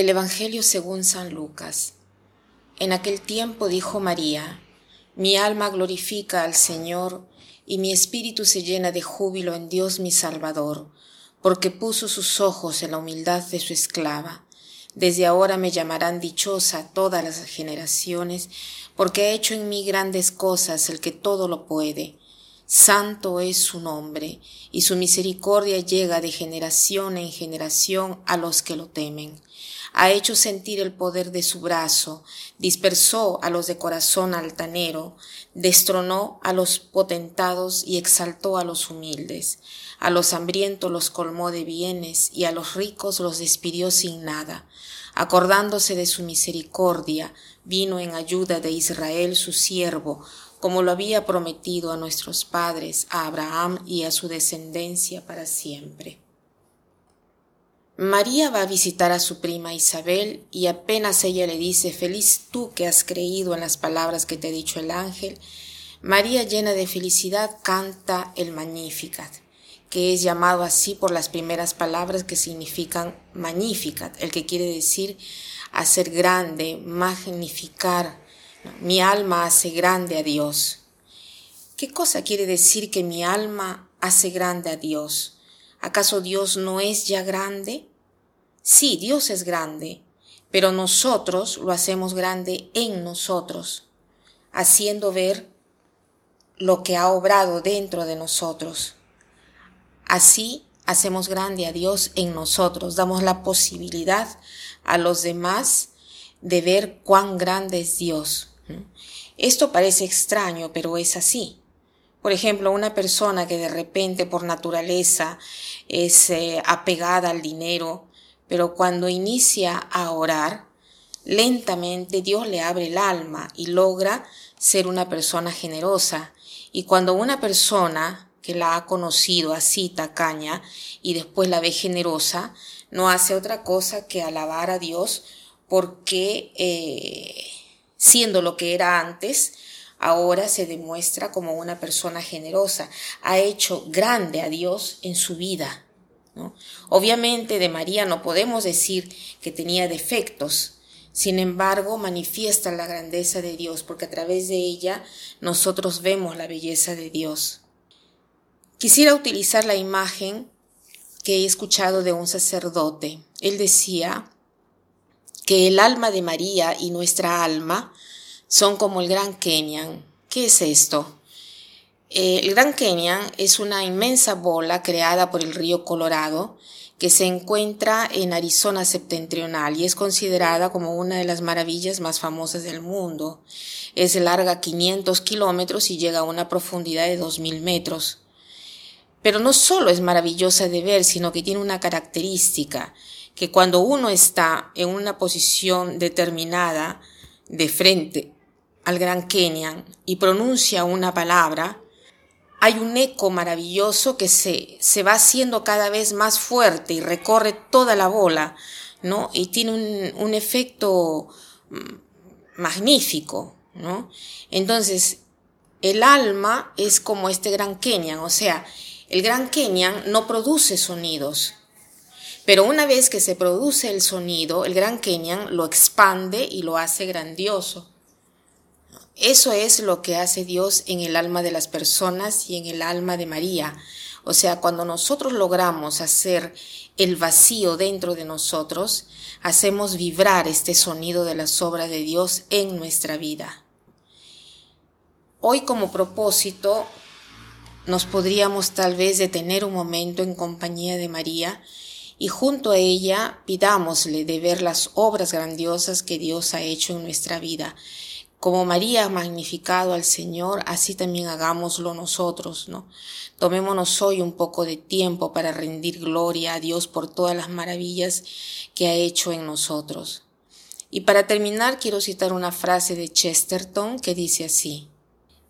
Del Evangelio según San Lucas. En aquel tiempo dijo María, Mi alma glorifica al Señor, y mi espíritu se llena de júbilo en Dios mi Salvador, porque puso sus ojos en la humildad de su esclava. Desde ahora me llamarán dichosa todas las generaciones, porque ha hecho en mí grandes cosas el que todo lo puede. Santo es su nombre, y su misericordia llega de generación en generación a los que lo temen ha hecho sentir el poder de su brazo, dispersó a los de corazón altanero, destronó a los potentados y exaltó a los humildes. A los hambrientos los colmó de bienes y a los ricos los despidió sin nada. Acordándose de su misericordia, vino en ayuda de Israel su siervo, como lo había prometido a nuestros padres, a Abraham y a su descendencia para siempre. María va a visitar a su prima Isabel y apenas ella le dice, feliz tú que has creído en las palabras que te ha dicho el ángel, María llena de felicidad canta el Magnificat, que es llamado así por las primeras palabras que significan Magnificat, el que quiere decir hacer grande, magnificar. Mi alma hace grande a Dios. ¿Qué cosa quiere decir que mi alma hace grande a Dios? ¿Acaso Dios no es ya grande? Sí, Dios es grande, pero nosotros lo hacemos grande en nosotros, haciendo ver lo que ha obrado dentro de nosotros. Así hacemos grande a Dios en nosotros, damos la posibilidad a los demás de ver cuán grande es Dios. Esto parece extraño, pero es así. Por ejemplo, una persona que de repente por naturaleza es eh, apegada al dinero, pero cuando inicia a orar, lentamente Dios le abre el alma y logra ser una persona generosa. Y cuando una persona que la ha conocido así tacaña y después la ve generosa, no hace otra cosa que alabar a Dios porque eh, siendo lo que era antes, ahora se demuestra como una persona generosa. Ha hecho grande a Dios en su vida. Obviamente de María no podemos decir que tenía defectos, sin embargo manifiesta la grandeza de Dios, porque a través de ella nosotros vemos la belleza de Dios. Quisiera utilizar la imagen que he escuchado de un sacerdote. Él decía que el alma de María y nuestra alma son como el Gran Kenyan. ¿Qué es esto? Eh, el Gran Canyon es una inmensa bola creada por el río Colorado que se encuentra en Arizona septentrional y es considerada como una de las maravillas más famosas del mundo. Es larga 500 kilómetros y llega a una profundidad de 2.000 metros. Pero no solo es maravillosa de ver, sino que tiene una característica, que cuando uno está en una posición determinada de frente al Gran Canyon y pronuncia una palabra, hay un eco maravilloso que se, se va haciendo cada vez más fuerte y recorre toda la bola, ¿no? Y tiene un, un efecto mm, magnífico, ¿no? Entonces, el alma es como este gran Kenyan, o sea, el gran Kenyan no produce sonidos, pero una vez que se produce el sonido, el gran Kenyan lo expande y lo hace grandioso. Eso es lo que hace Dios en el alma de las personas y en el alma de María. O sea, cuando nosotros logramos hacer el vacío dentro de nosotros, hacemos vibrar este sonido de la sobra de Dios en nuestra vida. Hoy como propósito nos podríamos tal vez detener un momento en compañía de María y junto a ella pidámosle de ver las obras grandiosas que Dios ha hecho en nuestra vida como María ha magnificado al Señor, así también hagámoslo nosotros, ¿no? Tomémonos hoy un poco de tiempo para rendir gloria a Dios por todas las maravillas que ha hecho en nosotros. Y para terminar quiero citar una frase de Chesterton que dice así,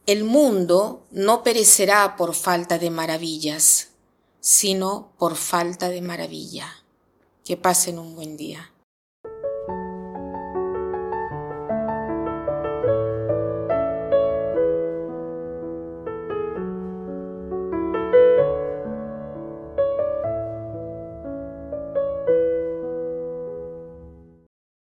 El mundo no perecerá por falta de maravillas, sino por falta de maravilla. Que pasen un buen día.